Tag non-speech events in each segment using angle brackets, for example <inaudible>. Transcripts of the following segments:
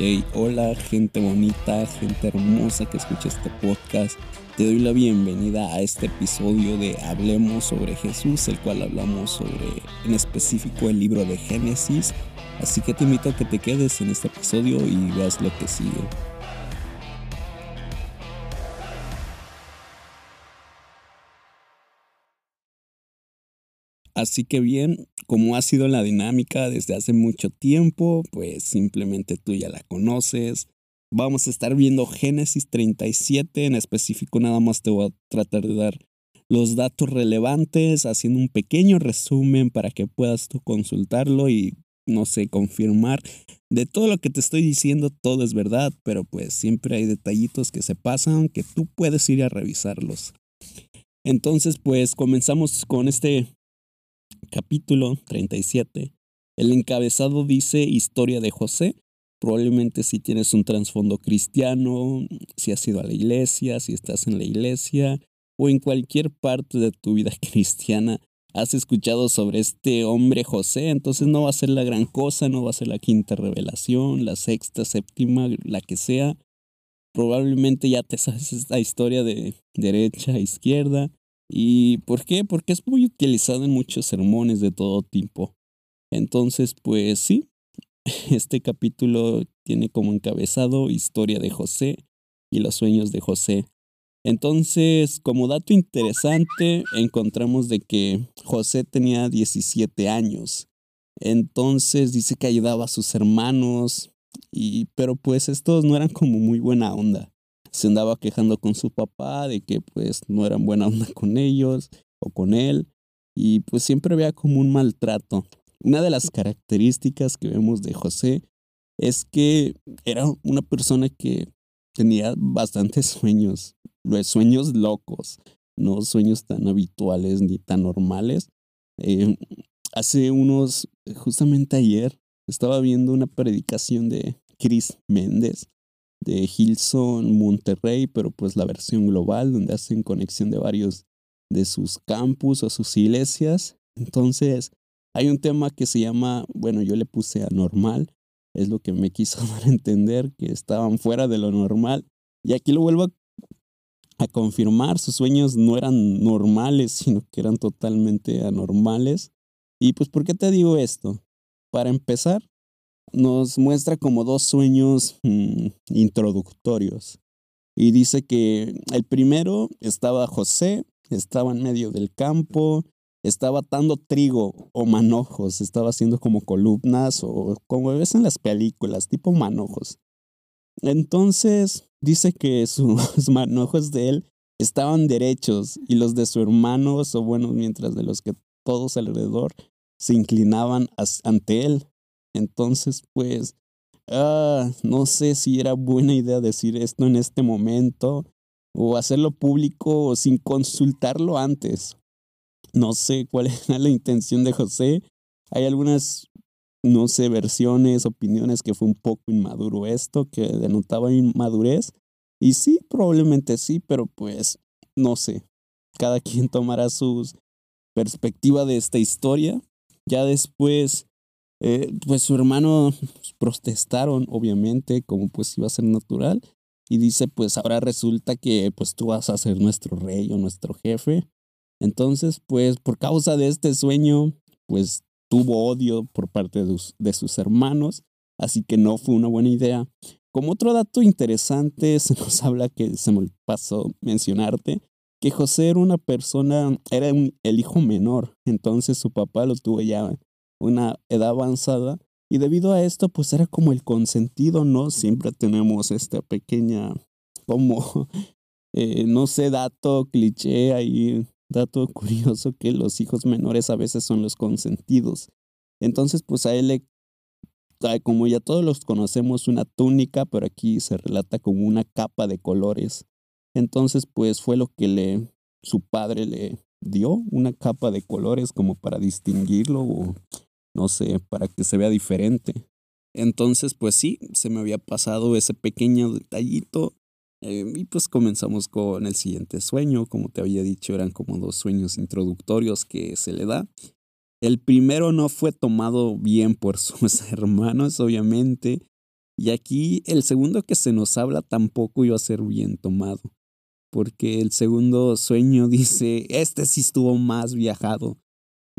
Hey, hola gente bonita, gente hermosa que escucha este podcast. Te doy la bienvenida a este episodio de Hablemos sobre Jesús, el cual hablamos sobre en específico el libro de Génesis. Así que te invito a que te quedes en este episodio y veas lo que sigue. Así que bien, como ha sido la dinámica desde hace mucho tiempo, pues simplemente tú ya la conoces. Vamos a estar viendo Génesis 37, en específico nada más te voy a tratar de dar los datos relevantes, haciendo un pequeño resumen para que puedas tú consultarlo y, no sé, confirmar de todo lo que te estoy diciendo, todo es verdad, pero pues siempre hay detallitos que se pasan que tú puedes ir a revisarlos. Entonces, pues comenzamos con este capítulo 37. El encabezado dice Historia de José. Probablemente si tienes un trasfondo cristiano, si has ido a la iglesia, si estás en la iglesia o en cualquier parte de tu vida <laughs> cristiana, has escuchado sobre este hombre José, entonces no va a ser la gran cosa, no va a ser la quinta revelación, la sexta, séptima, la que sea. Probablemente ya te sabes esta historia de derecha a izquierda, ¿Y por qué? Porque es muy utilizado en muchos sermones de todo tipo. Entonces, pues sí, <laughs> este capítulo tiene como encabezado historia de José y los sueños de José. Entonces, como dato interesante, encontramos de que José tenía 17 años. Entonces dice que ayudaba a sus hermanos, y, pero pues estos no eran como muy buena onda se andaba quejando con su papá de que pues no eran buena onda <laughs> con ellos o con él y pues siempre veía como un maltrato. Una de las características que vemos de José es que era una persona que tenía bastantes sueños, sueños locos, no sueños tan habituales ni tan normales. Eh, hace unos, justamente ayer, estaba viendo una predicación de Chris Méndez de Hilson Monterrey, pero pues la versión global, donde hacen conexión de varios de sus campus o sus iglesias. Entonces, hay un tema que se llama, bueno, yo le puse anormal, es lo que me <laughs> quiso dar a entender, que estaban fuera de lo normal. Y aquí lo vuelvo a, a confirmar, sus sueños no eran normales, sino que eran totalmente anormales. Y pues, ¿por qué te digo esto? Para empezar, nos muestra como dos sueños mm, introductorios. Y dice que el primero estaba José, estaba en medio del campo, estaba atando trigo o manojos, estaba haciendo como columnas o como ves en las películas, tipo manojos. Entonces dice que sus <laughs> manojos de él estaban derechos y los de su hermano, o bueno, mientras de los que todos alrededor se inclinaban ante él. Entonces, pues, ah, no sé si era buena idea decir esto en este momento o hacerlo público sin consultarlo antes. No sé cuál era la intención de José. Hay algunas, no sé, versiones, opiniones que fue un poco inmaduro esto, que denotaba inmadurez. Y sí, probablemente sí, pero pues no sé. Cada quien tomará su perspectiva de esta historia. Ya después eh, pues su hermano pues, protestaron, obviamente, como pues iba a ser natural. Y dice, pues ahora resulta que pues tú vas a ser nuestro rey o nuestro jefe. Entonces, pues por causa de este sueño, pues tuvo odio por parte de, sus hermanos. Así que no fue una buena idea. Como otro dato interesante, <laughs> se nos habla que se me pasó mencionarte que José era una persona, era el hijo menor, entonces su papá lo tuvo ya una edad avanzada y debido a esto pues era como el consentido, ¿no? Siempre tenemos esta pequeña como, <laughs> eh, no sé, dato cliché ahí, dato curioso que los hijos menores a veces son los consentidos. Entonces pues a él le, como ya todos los conocemos, una túnica, pero aquí se relata como una capa de colores. Entonces pues fue lo que le, su padre le dio, una capa de colores como para distinguirlo o no sé, para que se vea diferente. Entonces, pues sí, se me había pasado ese pequeño detallito. Eh, y pues comenzamos con el siguiente sueño. Como te había dicho, eran como dos sueños introductorios que se le da. El primero no fue tomado bien por <laughs> sus hermanos, obviamente. Y aquí el segundo que se nos habla tampoco iba a ser bien tomado, porque el segundo sueño <laughs> dice, este sí estuvo más viajado.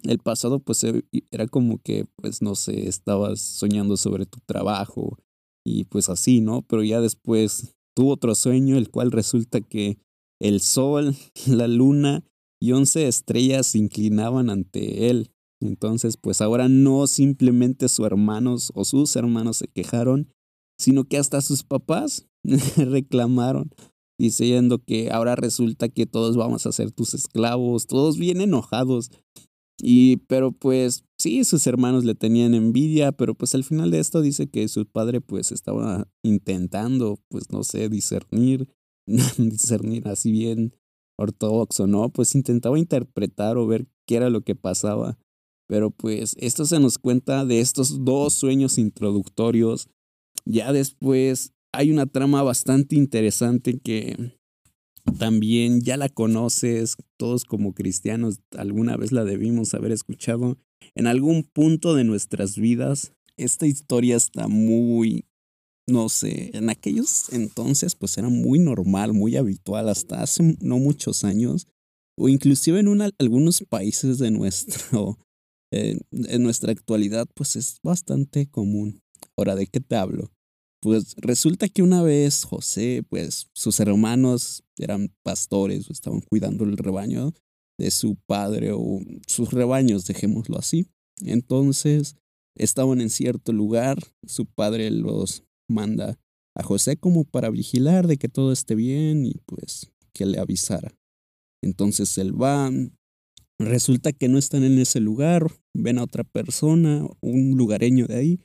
El pasado pues e, era como que, pues no sé, estabas soñando sobre tu trabajo y pues así, ¿no? Pero ya después tuvo otro sueño, el cual resulta que el sol, <laughs> la luna y once estrellas se inclinaban ante él. Entonces, pues ahora no simplemente sus hermanos o sus hermanos se quejaron, sino que hasta sus papás <laughs> reclamaron, diciendo que ahora resulta que todos vamos a ser tus esclavos, todos bien enojados. Y, pero pues sí, sus hermanos le tenían envidia, pero pues al final de esto dice que su padre pues estaba intentando, pues no sé, discernir, <laughs> discernir así bien ortodoxo, ¿no? Pues intentaba interpretar o ver qué era lo que pasaba. Pero pues esto se nos cuenta de estos dos sueños introductorios. Ya después hay una trama bastante interesante que también ya la conoces, todos como cristianos alguna vez la debimos haber escuchado en algún punto de nuestras vidas. Esta historia está muy, no sé, en aquellos entonces pues era muy normal, muy habitual, hasta hace no muchos años, o inclusive en algunos países de nuestro, <laughs> eh, en nuestra actualidad pues es bastante común. Ahora, ¿de qué te hablo? Pues resulta que una vez José, pues sus hermanos eran pastores o estaban cuidando el rebaño de su padre o sus rebaños, dejémoslo así. Entonces estaban en cierto lugar, su padre los manda a José como para vigilar de que todo esté bien y pues que le avisara. Entonces él va, resulta que no están en ese lugar, ven a otra persona, un lugareño de ahí,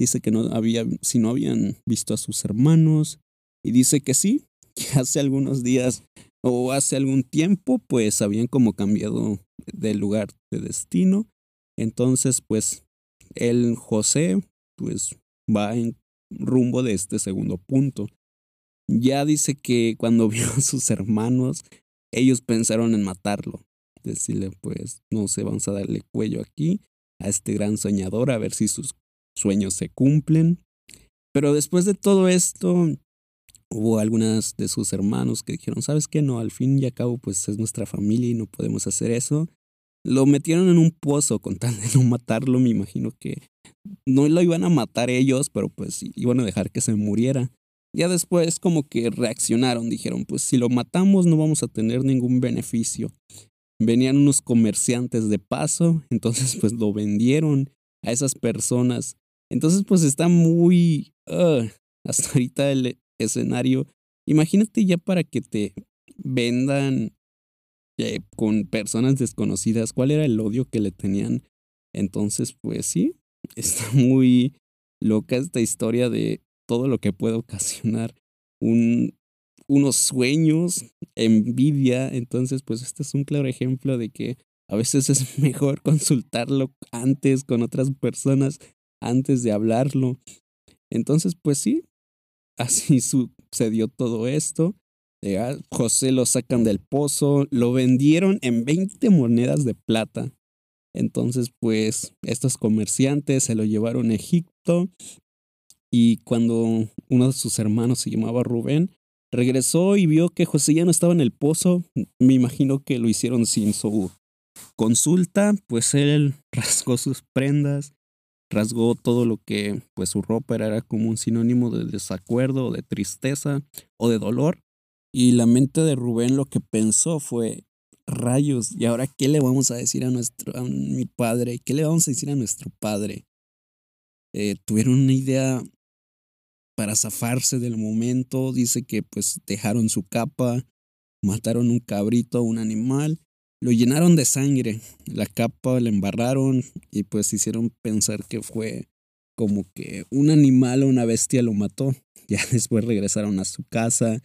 Dice que no había, si no habían visto a sus hermanos. Y dice que sí, <laughs> que hace algunos días o hace algún tiempo, pues habían como cambiado de lugar de destino. Entonces, pues, el José, pues, va en rumbo de este segundo punto. Ya dice que cuando <laughs> vio a sus hermanos, ellos pensaron en matarlo. Decirle, pues, no sé, vamos a darle cuello aquí a este gran soñador, a ver si sus sueños se cumplen. Pero después de todo esto, hubo algunas de sus hermanos que dijeron, ¿sabes qué? No, al fin y al cabo, pues es nuestra familia y no podemos hacer eso. Lo metieron en un pozo con tal de no matarlo, me imagino que no lo iban a matar ellos, pero pues iban a dejar que se muriera. Ya después como que reaccionaron, dijeron, pues si lo matamos no vamos a tener ningún beneficio. Venían unos comerciantes de paso, <laughs> entonces pues lo vendieron a esas personas entonces, pues está muy... <laughs> hasta ahorita el escenario. Imagínate ya para que te vendan eh, con personas desconocidas, cuál era el odio que le tenían. Entonces, pues sí, <laughs> está muy loca esta historia de todo lo que puede ocasionar un, unos sueños, envidia. Entonces, pues este es un claro ejemplo de que a veces es <laughs> mejor consultarlo antes con otras personas antes de hablarlo. Entonces, pues sí, así <laughs> sucedió todo esto. Eh, José lo sacan del pozo, lo vendieron en 20 monedas de plata. Entonces, pues, estos comerciantes se lo llevaron a Egipto y cuando uno de sus hermanos se llamaba Rubén, regresó y vio que José ya no estaba en el pozo. Me imagino que lo hicieron sin su consulta, pues él <laughs> rasgó sus prendas, rasgó todo lo que pues su ropa era, como un sinónimo de desacuerdo, de tristeza o de dolor. Y la mente de Rubén lo que pensó fue, rayos, ¿y ahora qué le vamos a decir a nuestro, a mi padre? ¿Qué le vamos a decir a nuestro padre? Eh, tuvieron una idea para zafarse del momento, dice que pues dejaron su capa, mataron un cabrito, un animal, lo llenaron de sangre, la capa la embarraron y pues hicieron pensar que fue como que un animal o una bestia lo mató. <laughs> Ya después regresaron a su casa,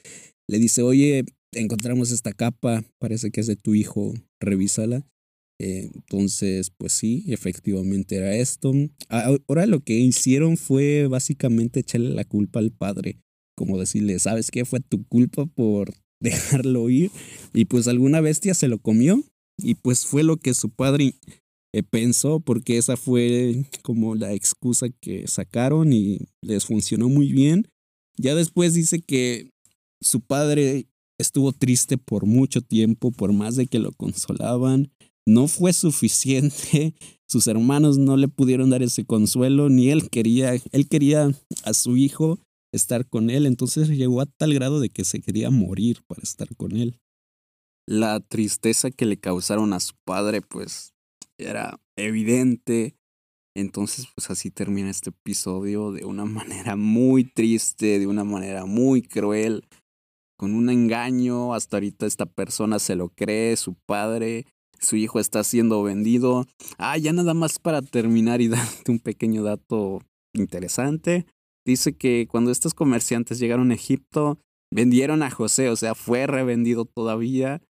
le dice, oye, encontramos esta capa, parece que es de tu hijo, revísala. Eh, entonces, pues sí, efectivamente era esto. Ahora lo que hicieron fue básicamente echarle la culpa al padre, como decirle, ¿sabes qué? Fue tu culpa por <laughs> dejarlo ir y pues alguna bestia se lo comió y pues fue lo que su padre eh, pensó, porque esa fue como la excusa que sacaron y les funcionó muy bien. Ya después dice que su padre estuvo triste por mucho tiempo, por más de que lo consolaban. No fue suficiente, <laughs> sus hermanos no le pudieron dar ese consuelo, ni él quería, él quería a su hijo estar con él, entonces llegó a tal grado de que se quería morir para estar con él. La tristeza que le causaron a su padre, pues era evidente. Entonces, pues así termina este episodio de una <laughs> manera muy triste, de una manera muy cruel, con un engaño. Hasta ahorita esta persona se lo cree, su padre, su hijo está siendo vendido. Ah, ya nada más para terminar y <laughs> darte un pequeño dato interesante. Dice que cuando estos comerciantes llegaron a Egipto, vendieron a José, o sea, fue revendido todavía.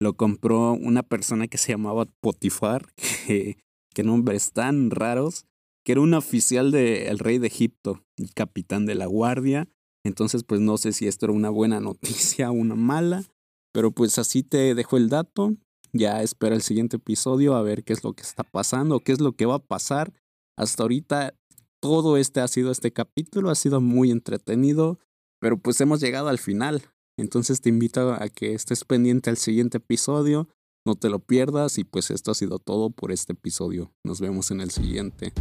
Lo compró una persona que se llamaba Potifar, <laughs> que, nombres tan raros, que era un oficial del rey de Egipto, el capitán de la guardia. Entonces, pues no sé si esto era una buena <laughs> noticia o una mala, pero pues así te dejo el dato. Ya espera el siguiente episodio a ver qué es lo que está pasando, qué es lo que va a pasar. Hasta ahorita todo este ha sido este capítulo, ha sido muy entretenido, pero pues hemos llegado al final. Entonces te invito a que estés pendiente al siguiente episodio, no te lo pierdas y pues esto ha sido todo por este episodio. Nos vemos en el siguiente.